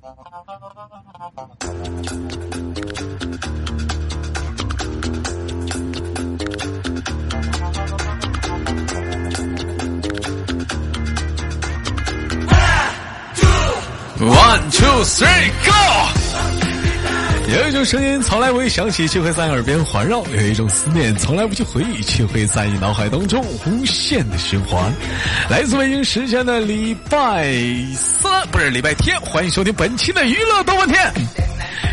One two three go。有一种声音从来不会响起，却会在耳边环绕；有一种思念从来不去回忆，却会在你脑海当中无限的循环。来自北京时间的礼拜三，不是礼拜天，欢迎收听本期的娱乐多半天。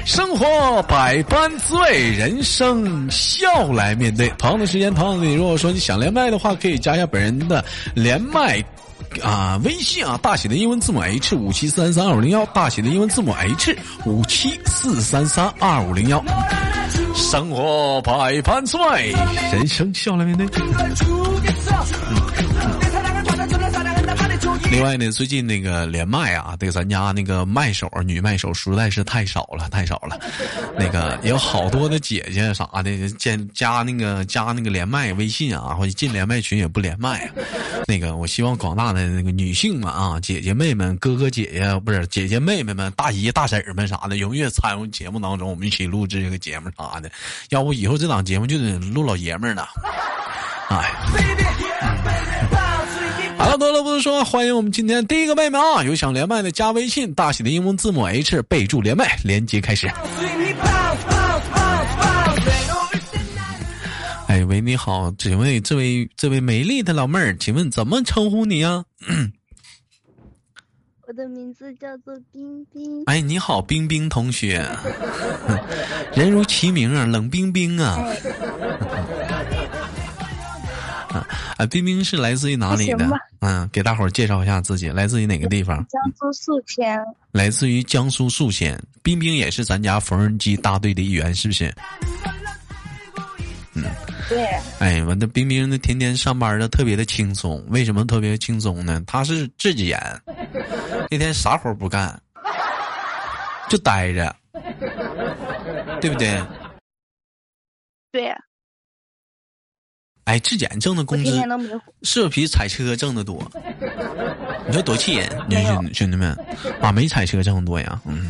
生活百般滋味，人生笑来面对。同样的时间，同样的你，如果说你想连麦的话，可以加一下本人的连麦。啊，微信啊，大写的英文字母 H 五七四三三二五零幺，大写的英文字母 H 五七四三三二五零幺。生活百般滋味，人生笑来面对。另外呢，最近那个连麦啊，对咱家那个麦手女麦手实在是太少了，太少了。那个有好多的姐姐啥的，加加那个加那个连麦微信啊，或者进连麦群也不连麦。那个，我希望广大的那个女性们啊，姐姐妹们、哥哥姐姐不是姐姐妹妹们、大姨大婶们啥的，踊跃参与节目当中，我们一起录制这个节目啥的。要不以后这档节目就得录老爷们儿了。哎。好了，多了不多说，欢迎我们今天第一个妹妹啊！有想连麦的加微信，大写的英文字母 H，备注连麦，连接开始。哎喂，你好，请问这位这位美丽的老妹儿，请问怎么称呼你呀？我的名字叫做冰冰。哎，你好，冰冰同学，人如其名啊，冷冰冰啊。啊，冰冰是来自于哪里的？嗯，给大伙儿介绍一下自己，来自于哪个地方？江苏宿迁。来自于江苏宿迁，冰冰也是咱家缝纫机大队的一员，是不是？嗯，对。哎，完的，冰冰那天天上班的特别的轻松，为什么特别轻松呢？他是自己人，那天啥活不干，就待着，对不对？对。哎，质检挣的工资是不是比踩车挣的多？你说多气人，兄兄弟们啊，没踩车挣的多呀，嗯，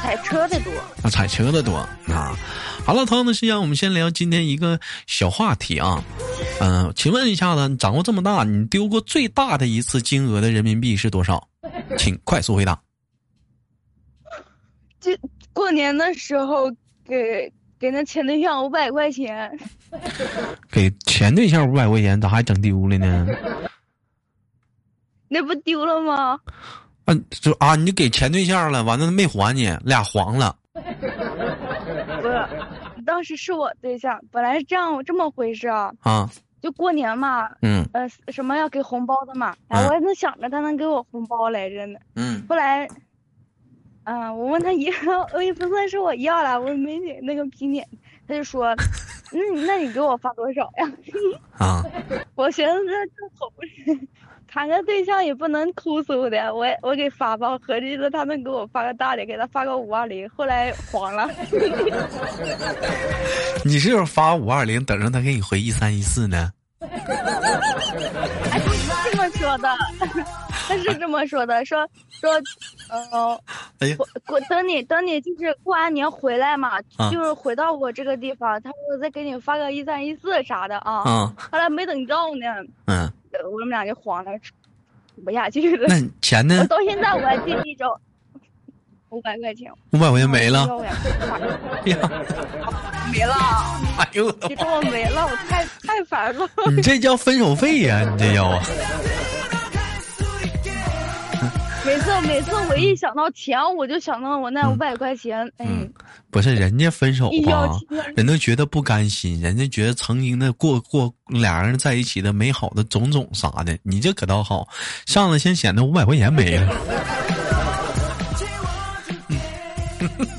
踩车的多啊，踩车的多啊。好了，同样的时间，我们先聊今天一个小话题啊，嗯，请问一下子，你掌握这么大，你丢过最大的一次金额的人民币是多少？请快速回答。就过年的时候给。给那前对象五百块钱，给前对象五百块钱，咋还整丢了呢？那不丢了吗？嗯，就啊，你给前对象了，完了没还你，俩黄了。不是，当时是我对象，本来是这样这么回事啊。啊。就过年嘛。嗯。呃，什么要给红包的嘛？哎，我还能想着他能给我红包来着呢。嗯。后来。嗯，我问他要，我也不算是我要了，我没给那个皮脸，他就说，那那你给我发多少呀？啊，我寻思这好不是，谈个对象也不能抠搜的，我我给发吧，合计着他能给我发个大的，给他发个五二零，后来黄了。你是不是发五二零，等着他给你回一三一四呢？哎，这么说的，他是这么说的，说说，嗯，过过等你等你就是过完年回来嘛，就是回到我这个地方，他说再给你发个一三一四啥的啊。嗯。后来没等到呢。嗯。我们俩就慌了，不下去了。那钱呢？到现在我还惦记着。五百块钱，五百块钱没了，呀，没了，哎呦，你给我没了，我太太烦了。你这叫分手费呀？你这叫啊？每次每次我一想到钱，我就想到我那五百块钱。嗯，不是人家分手吧？人都觉得不甘心，人家觉得曾经的过过俩人在一起的美好的种种啥的，你这可倒好，上来先显得五百块钱没了。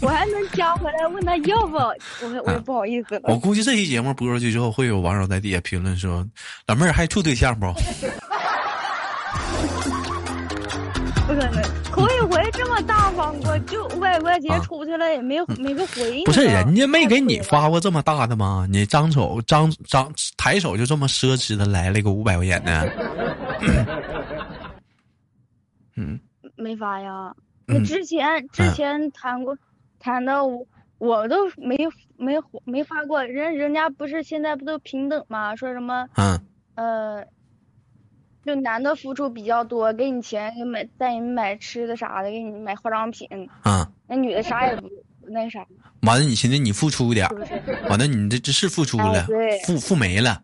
我还能加回来问他要不？我我也不好意思了。我估计这期节目播出去之后，会有网友在底下评论说：“老妹儿还处对象不？”大方过，就五百块钱出去了也没没个回应。不是人家没给你发过这么大的吗？你张手张张抬手就这么奢侈的来了个五百块钱呢？嗯，没发呀。那之前之前谈过，谈的我我都没没没发过，人人家不是现在不都平等吗？说什么？嗯。呃，就男的付出比较多，给你钱，给买带你买吃的啥的，给你买化妆品。嗯。那女的啥也不那啥。完了，你现在你付出点，完了你这这是付出了，付付没了。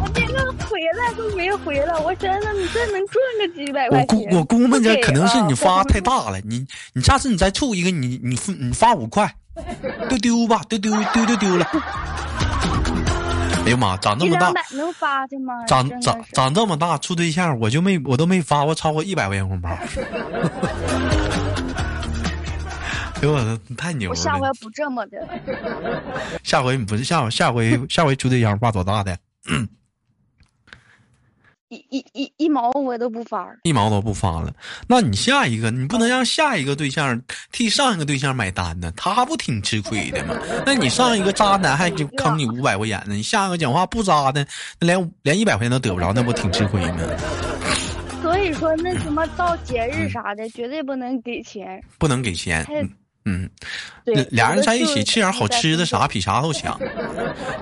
我这个回来都没回来，我真的，你这能赚个几百块钱？我估我估摸着可能是你发太大了，你你下次你再处一个，你你付你发五块，丢丢吧，丢丢丢丢丢了。哎呀妈，长这么大能发的吗？长长长这么大处对象，我就没我都没发过超过一百块钱红包。哎呦我太牛了！我下回不这么的。下回你不是下下回下回处对象发多大的？一一一一毛我都不发，一毛都不发了。那你下一个，你不能让下一个对象替上一个对象买单呢？他不挺吃亏的吗？那你上一个渣男还就坑你五百块钱呢，你下一个讲话不渣的，那连连一百块钱都得不着，那不挺吃亏吗？所以说，那什么到节日啥的，绝对不能给钱，不能给钱。嗯，那俩人在一起吃点好吃的啥，比啥都强。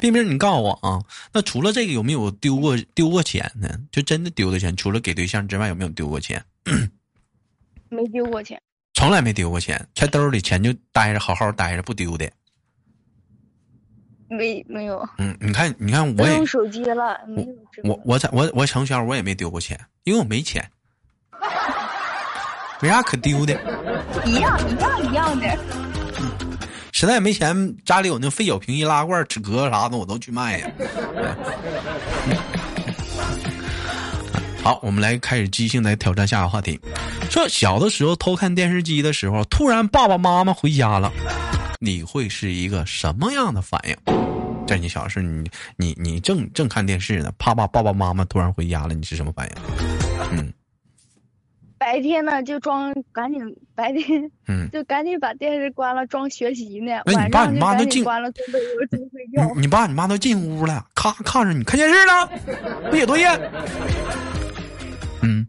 冰冰，你告诉我啊，那除了这个有没有丢过丢过钱呢？就真的丢的钱，除了给对象之外，有没有丢过钱？没丢过钱，从来没丢过钱，在兜里钱就待着，好好待着，不丢的。没没有。嗯，你看，你看，我也用手机了，没有。我我在我我成圈我也没丢过钱，因为我没钱。没啥可丢的，一样一样一样的。实在没钱，家里有那废酒瓶、易拉罐、纸壳啥的，我都去卖呀。好，我们来开始即兴来挑战下个话题。说小的时候偷看电视机的时候，突然爸爸妈妈回家了，你会是一个什么样的反应？在你小时候，你你你正正看电视呢，啪啪爸爸妈妈突然回家了，你是什么反应？嗯。白天呢就装赶紧白天，嗯，就赶紧把电视关了装学习呢。那你爸你妈都进关了，准备准备睡觉。你爸你妈都进屋了，咔看着你看电视呢，不写作业。嗯，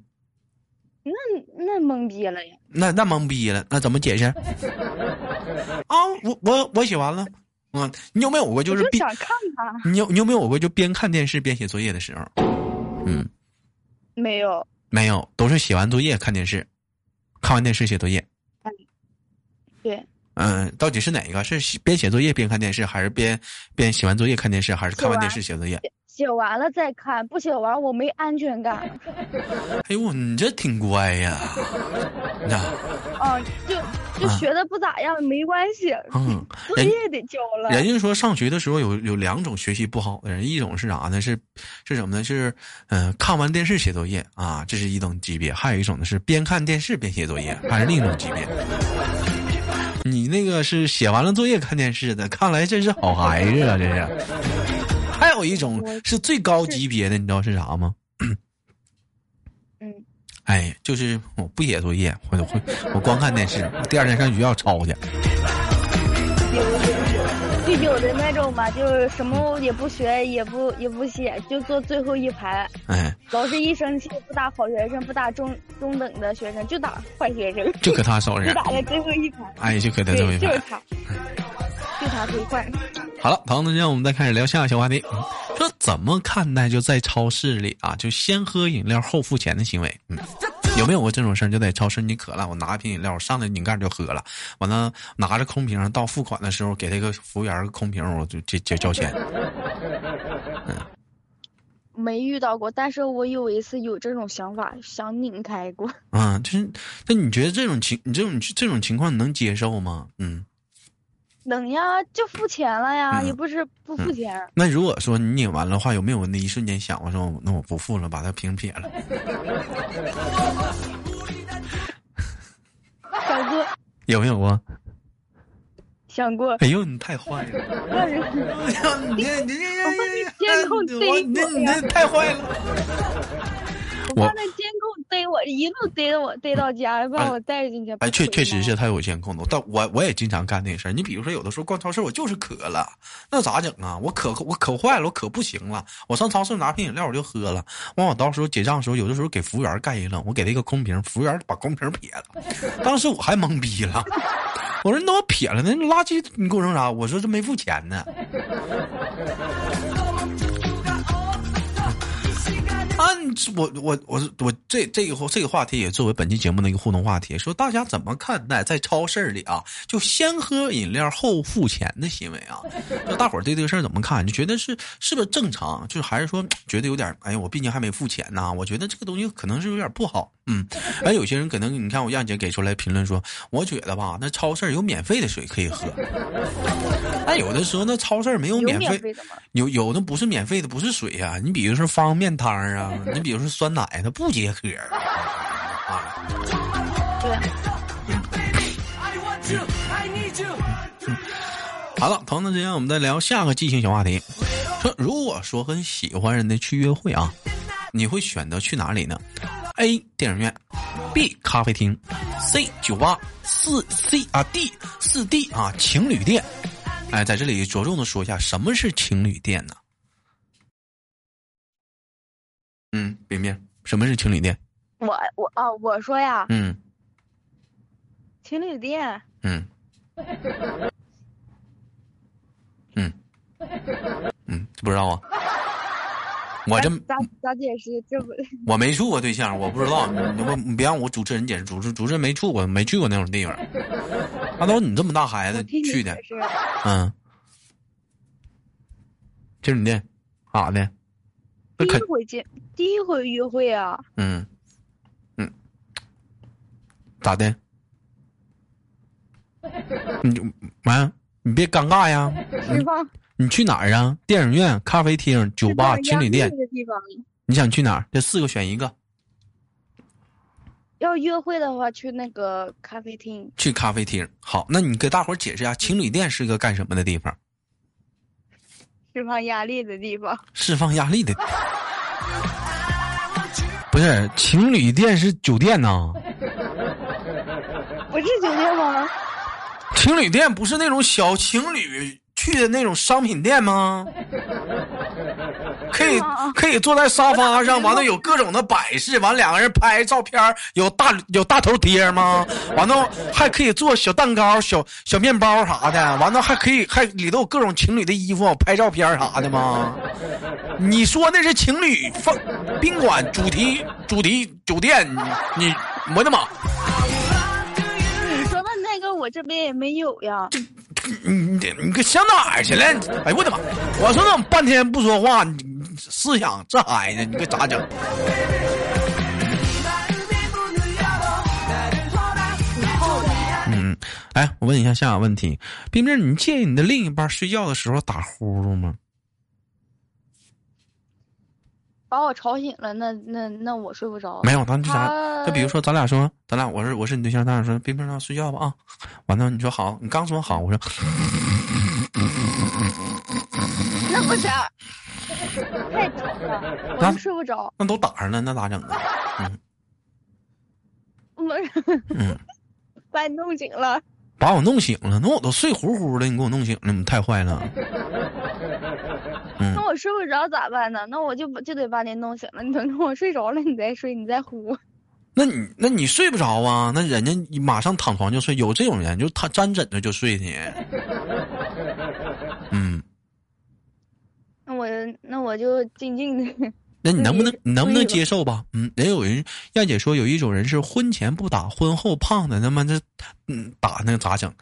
那那懵逼了呀。那那懵逼了，那怎么解释？啊，我我我写完了。嗯，你有没有过就是想看他？你有你有没有过就边看电视边写作业的时候？嗯，没有。没有，都是写完作业看电视，看完电视写作业。嗯，对。嗯，到底是哪一个？是边写作业边看电视，还是边边写完作业看电视，还是看完电视写作业？写完了再看，不写完我没安全感。哎呦，你这挺乖呀！那哦，就就学的不咋样，没关系。嗯，作业得交了。人家说上学的时候有有两种学习不好的人，一种是啥呢？是是什么呢？是嗯，看完电视写作业啊，这是一等级别；还有一种呢是边看电视边写作业，还是另一种级别。你那个是写完了作业看电视的，看来真是好孩子啊，这是。还有一种是最高级别的，你知道是啥吗？嗯，哎，就是我不写作业，我会我光看电视，第二天上学校抄去。就有的那种吧，就是什么也不学，也不也不写，就坐最后一排。哎，老师一生气，不打好学生，不打中中等的学生，就打坏学生。就搁他手上。就打在最后一排。哎，就搁他最后一排。就是他。就他最坏。好了，朋友们，我们再开始聊下一个小话题。说怎么看待就在超市里啊，就先喝饮料后付钱的行为？嗯，有没有过这种事儿？就在超市你渴了，我拿一瓶饮料，上来拧盖就喝了，完了拿着空瓶到付款的时候，给他一个服务员个空瓶，我就就就交钱。嗯，没遇到过，但是我有一次有这种想法，想拧开过。啊，就是那你觉得这种情，你这种这种情况你能接受吗？嗯。能呀，就付钱了呀，也不是不付钱。那如果说你拧完了话，有没有那一瞬间想我说那我不付了，把它瓶撇了？想过。有没有啊？想过。哎呦，你太坏了！哎呦，你你你监控你你你太坏了！我放在监控逮我，一路逮着我，逮到家，把我带进去。哎，确确实是他有监控的，但我我也经常干那事儿。你比如说，有的时候逛超市，我就是渴了，那咋整啊？我渴我渴坏了，我渴不行了，我上超市拿瓶饮料我就喝了。完，我到时候结账的时候，有的时候给服务员干一愣，我给他一个空瓶，服务员把空瓶撇了，当时我还懵逼了。我说你怎么撇了呢？垃圾你给我扔啥？我说这没付钱呢。我我我我这这个这个话题也作为本期节目的一个互动话题，说大家怎么看待在超市里啊，就先喝饮料后付钱的行为啊？就大伙儿对这个事儿怎么看？就觉得是是不是正常？就是还是说觉得有点哎呀，我毕竟还没付钱呢？我觉得这个东西可能是有点不好。嗯，而有些人可能你看我亚姐给出来评论说，我觉得吧，那超市有免费的水可以喝。但有的时候那超市没有免费，有有的不是免费的，不是水啊。你比如说方便面汤啊，你比如说酸奶，它不解渴啊。好了，同样的时间，我们再聊下个即兴小话题。说如果说跟喜欢人的去约会啊，你会选择去哪里呢？A 电影院，B 咖啡厅，C 酒吧，四 C 啊 D 四 D 啊情侣店。哎，在这里着重的说一下，什么是情侣店呢？嗯，冰冰，什么是情侣店？我我啊，我说呀。嗯。情侣店。嗯。嗯。嗯，不知道啊。我这咋咋解释？这不 我没处过对象，我不知道。你不你别让我主持人解释，主持主持人没处过，没去过那种地方。那都是你这么大孩子去的，嗯，情侣店，咋的？第一回见，第一回约会啊。嗯，嗯，咋的？你就完，你别尴尬呀。你去哪儿啊？电影院、咖啡厅、酒吧、情侣店。你想去哪儿？这四个选一个。要约会的话，去那个咖啡厅。去咖啡厅，好，那你给大伙儿解释一下，情侣店是个干什么的地方？释放压力的地方。释放压力的。不是，情侣店是酒店呐。不是酒店吗？情侣店不是那种小情侣。去的那种商品店吗？可以可以坐在沙发上，完了有各种的摆饰，完两个人拍照片，有大有大头贴吗？完了还可以做小蛋糕、小小面包啥的，完了还可以还里头有各种情侣的衣服拍照片啥的吗？你说那是情侣放宾馆主题主题酒店？你我的妈！你说的那个我这边也没有呀。你你你可想哪儿去了？哎呦我的妈！我说怎么半天不说话？你思想这孩子，你可咋整？嗯，哎，我问一下下个问题，冰冰，你介意你的另一半睡觉的时候打呼噜吗？把我吵醒了，那那那我睡不着。没有，咱就啥？就比如说，咱俩说，咱俩我是我是你对象，咱俩说，冰冰让睡觉吧啊。完了，你说好，你刚说好，我说。那不行，太吵了，我睡不着。那都打上了，那咋整啊？嗯。我。嗯。把你弄醒了。把我弄醒了，那我都睡呼呼的，你给我弄醒了，你太坏了。那我睡不着咋办呢？那我就就得把你弄醒了。你等我睡着了，你再睡，你再呼。那你那你睡不着啊？那人家马上躺床就睡，有这种人，就他沾枕头就睡去。嗯。那我那我就静静的。那你能不能你能不能接受吧？嗯，人有人燕姐说有一种人是婚前不打，婚后胖的，他妈这嗯打那咋整？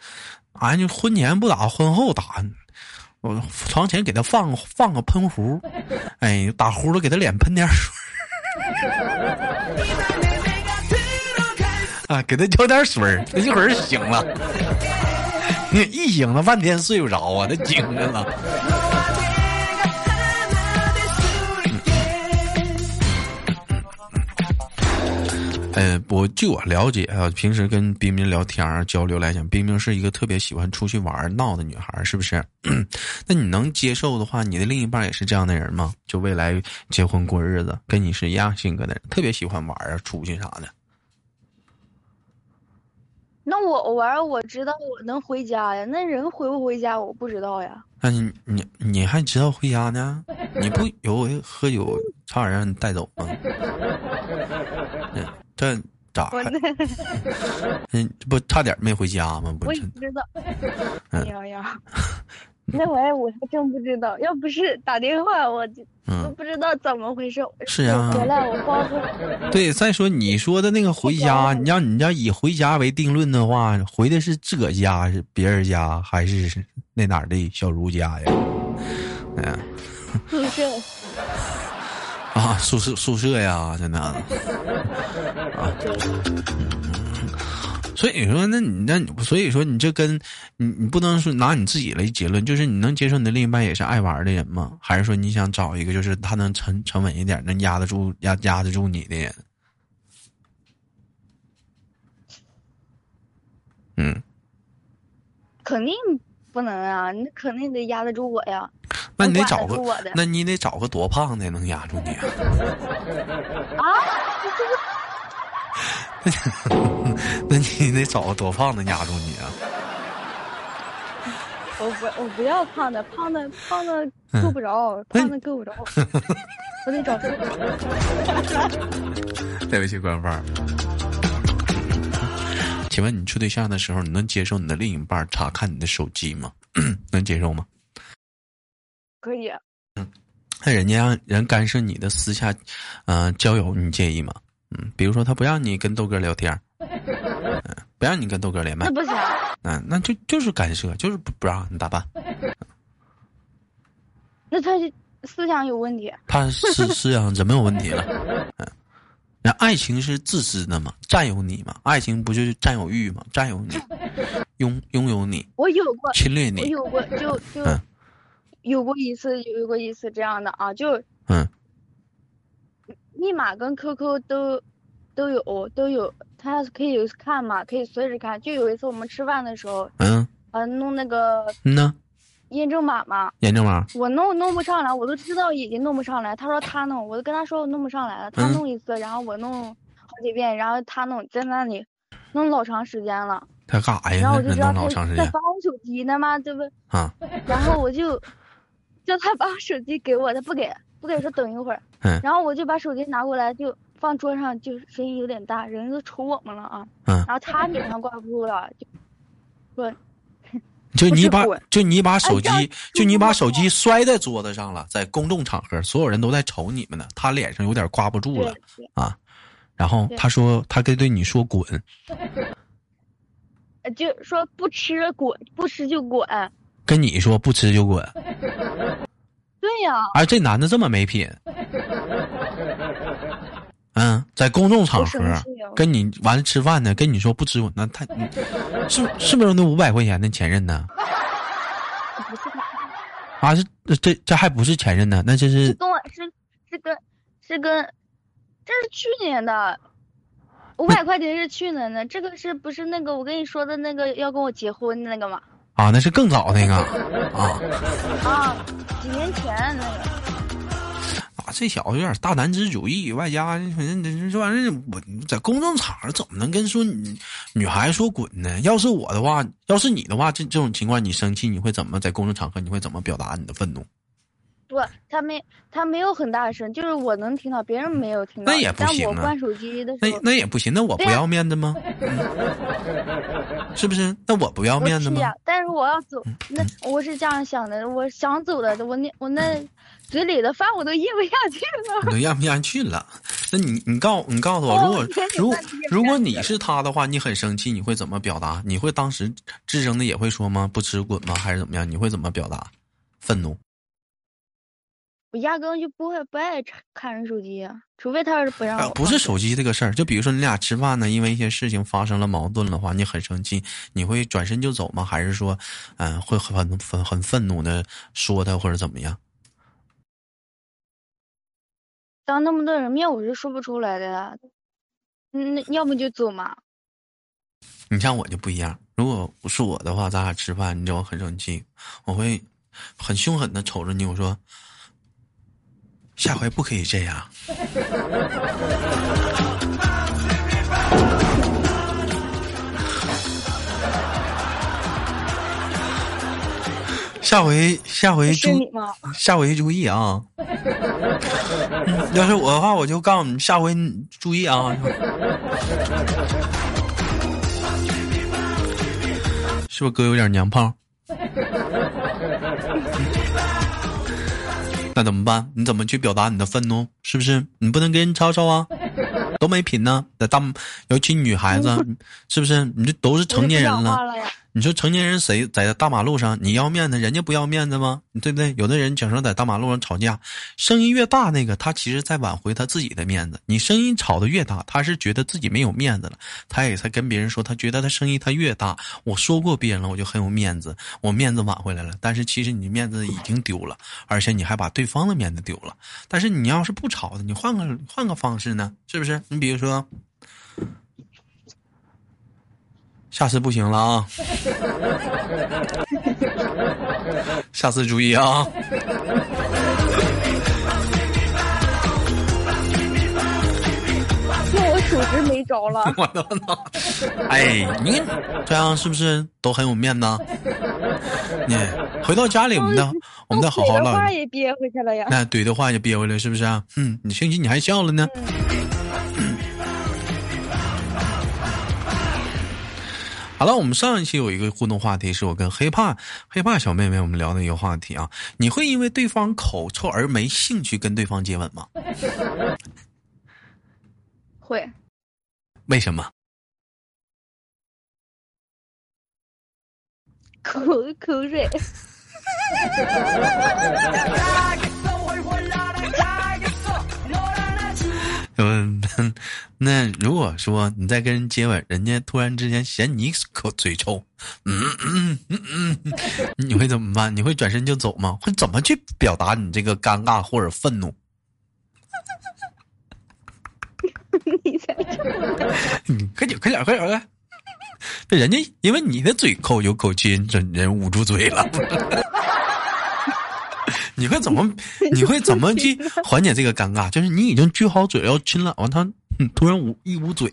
俺就婚前不打，婚后打。我床前给他放放个喷壶，哎，打呼噜给他脸喷点水，啊，给他浇点水他一会儿醒了。你一醒了半天睡不着啊，他精神了。呃，我据我了解啊，平时跟冰冰聊天啊交流来讲，冰冰是一个特别喜欢出去玩闹的女孩，是不是？那你能接受的话，你的另一半也是这样的人吗？就未来结婚过日子，跟你是一样性格的人，特别喜欢玩啊，出去啥的。那我偶尔我知道我能回家呀，那人回不回家我不知道呀。那你你你还知道回家呢？你不有回喝酒差点让你带走吗？这咋？嗯，不差点没回家吗？不，我知道。哎呀，那玩意我还真不知道。要不是打电话，我就都不知道怎么回事。是啊。回来我。对，再说你说的那个回家，你要你要以回家为定论的话，回的是自个家是别人家还是那哪儿的小茹家呀？嗯。宿舍。啊，宿舍宿舍呀，真的啊，所以说，那你那，所以说，你这跟你你不能说拿你自己来结论，就是你能接受你的另一半也是爱玩的人吗？还是说你想找一个就是他能沉沉稳一点，能压得住压压得住你的人？嗯，肯定不能啊，你肯定得压得住我呀。那你得找个，那你得找个多胖的能压住你啊？啊？那你得找个多胖的压住你啊？我不，我不要胖的，胖的胖的够不着，胖的够不着，我得找瘦的。对不起，官方。请问你处对象的时候，你能接受你的另一半查看你的手机吗？能接受吗？可以，嗯，那人家让人干涉你的私下，嗯，交友，你介意吗？嗯，比如说他不让你跟豆哥聊天，嗯，不让你跟豆哥连麦，那不行，嗯，那就就是干涉，就是不不让你咋办？那他思想有问题，他思思想怎么有问题了？嗯，那爱情是自私的嘛？占有你嘛？爱情不就是占有欲嘛？占有你，拥拥有你，我有过侵略你，我有过就就。有过一次，有过一次这样的啊，就嗯，密码跟 QQ 都都有都有，他可以看嘛，可以随时看。就有一次我们吃饭的时候，嗯，啊，弄那个嗯呢，验证码嘛，验证码，我弄弄不上来，我都知道已经弄不上来。他说他弄，我都跟他说我弄不上来了，他弄一次，然后我弄好几遍，然后他弄在那里弄老长时间了。他干啥呀？然后我就知道他在翻我手机呢嘛，对不？啊，然后我就。叫他把手机给我，他不给，不给说等一会儿。嗯。然后我就把手机拿过来，就放桌上，就声音有点大，人都瞅我们了啊。嗯。然后他脸上挂不住了，就说：“就你把就你把手机就你把手机摔在桌子上了，在公众场合，所有人都在瞅你们呢。他脸上有点挂不住了啊。然后他说他跟对你说滚，就说不吃滚，不吃就滚。跟你说不吃就滚。对呀，哎，这男的这么没品。嗯，在公众场合跟你完了吃饭呢，跟你说不吃，那他是是不是那五百块钱的前任呢？不是他。啊，是这这还不是前任呢？那这是跟我是是跟是跟，这是去年的，五百块钱是去年的，这个是不是那个我跟你说的那个要跟我结婚的那个吗？啊，那是更早那个啊啊，几年前那个啊，这小子有点大男子主义，外加反正这这玩意儿，我在公众场合怎么能跟说女女孩子说滚呢？要是我的话，要是你的话，这这种情况你生气，你会怎么在公众场合你会怎么表达你的愤怒？不，他没，他没有很大声，就是我能听到，别人没有听到。那也不行啊。我关手机的时候，那那也不行，那我不要面子吗？是不是？那我不要面子吗？但是我要走，那我是这样想的，我想走的，我那我那嘴里的饭我都咽不下去了。你都咽不下去了？那你你告你告诉我，如果如如果你是他的话，你很生气，你会怎么表达？你会当时吱声的也会说吗？不吃滚吗？还是怎么样？你会怎么表达愤怒？我压根就不会不爱看人手机，除非他要是不让我。不是手机这个事儿，就比如说你俩吃饭呢，因为一些事情发生了矛盾的话，你很生气，你会转身就走吗？还是说，嗯，会很很很愤怒的说他或者怎么样？当那么多人面，我是说不出来的。嗯，要不就走嘛。你像我就不一样，如果不是我的话，咱俩吃饭，你知道我很生气，我会很凶狠的瞅着你，我说下回不可以这样。下回下回注下回注意啊！要是我的话，我就告诉你，下回注意啊！是不是哥有点娘炮？那怎么办？你怎么去表达你的愤怒？是不是你不能跟人吵吵啊？都没品呢，在大尤其女孩子，是不是？你这都是成年人了。你说成年人谁在大马路上你要面子，人家不要面子吗？对不对？有的人讲说在大马路上吵架，声音越大，那个他其实在挽回他自己的面子。你声音吵得越大，他是觉得自己没有面子了，他也在跟别人说，他觉得他声音他越大，我说过别人了，我就很有面子，我面子挽回来了。但是其实你面子已经丢了，而且你还把对方的面子丢了。但是你要是不吵的，你换个换个方式呢？是不是？你比如说。下次不行了啊！下次注意啊！那我属实没招了。我的妈！哎，你这样是不是都很有面子？你回到家里，我们的我们再好好唠。话也憋回去了呀。那怼的话也憋回来，是不是啊？嗯，你星期你还笑了呢。好了，我们上一期有一个互动话题，是我跟黑怕黑怕小妹妹我们聊的一个话题啊。你会因为对方口臭而没兴趣跟对方接吻吗？会。为什么？口口水。嗯，那如果说你在跟人接吻，人家突然之间嫌你口嘴臭，嗯嗯嗯嗯，你会怎么办？你会转身就走吗？会怎么去表达你这个尴尬或者愤怒？你才 你快点快点快点来！这人家因为你的嘴臭有口气，人人捂住嘴了。你会怎么？你会怎么去缓解这个尴尬？就是你已经撅好嘴要亲了，完他突然捂一捂嘴，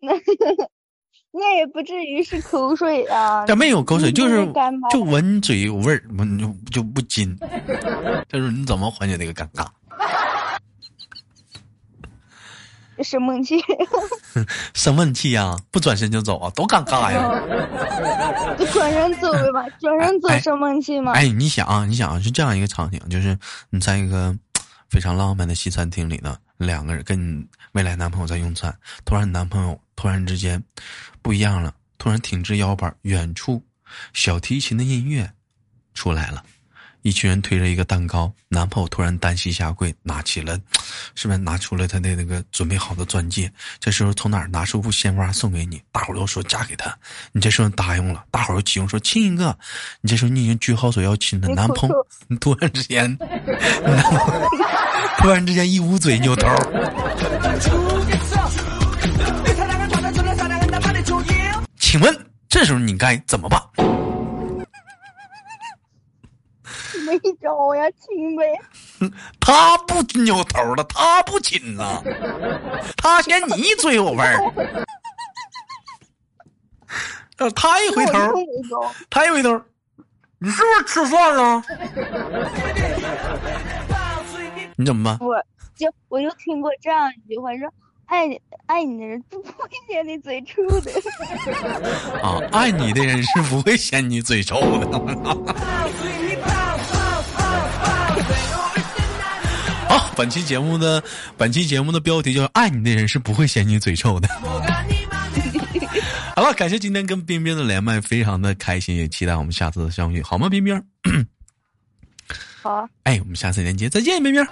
那 那也不至于是口水啊。但没有口水，就是就闻嘴有味儿，闻就就不亲。他说：“你怎么缓解这个尴尬？”生闷气，生闷气呀！不转身就走啊，多尴尬呀！转身走吧，转身走生闷气吗？哎，你想啊，你想啊，是这样一个场景，就是你在一个非常浪漫的西餐厅里呢，两个人跟你未来男朋友在用餐，突然你男朋友突然之间不一样了，突然挺直腰板，远处小提琴的音乐出来了。一群人推着一个蛋糕，男朋友突然单膝下跪，拿起了，是不是拿出了他的那个准备好的钻戒？这时候从哪儿拿出副鲜花送给你？大伙都说嫁给他，你这时候答应了，大伙又起哄说亲一个。你这时候你已经举好手要亲了，男朋友突然之间，突然之间一捂嘴扭头。请问这时候你该怎么办？没招呀，亲呗。他不扭头了，他不亲了，他嫌你嘴有味儿。他一回头，他一回头，你是不是吃饭了？你怎么办？我就我就听过这样一句话，说爱你爱你的人不会嫌你嘴臭的。啊，爱你的人是不会嫌你嘴臭的。好，本期节目的本期节目的标题叫“爱你的人是不会嫌你嘴臭的”。好了，感谢今天跟冰冰的连麦，非常的开心，也期待我们下次的相遇，好吗？冰冰。好。哎，我们下次连接再见，冰冰。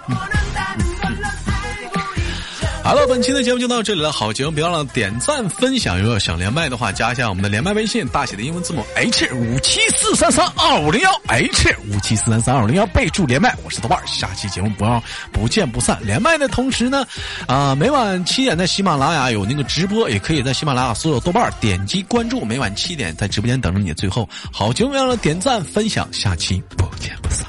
好了，本期的节目就到这里了。好节目别忘了点赞分享。如果想连麦的话，加一下我们的连麦微信，大写的英文字母 H 五七四三三二五零幺 H 五七四三三二五零幺，备注连麦。我是豆瓣，下期节目不要不见不散。连麦的同时呢，啊，每晚七点在喜马拉雅有那个直播，也可以在喜马拉雅搜索豆瓣，点击关注。每晚七点在直播间等着你。最后，好节目别忘了点赞分享，下期不见不散。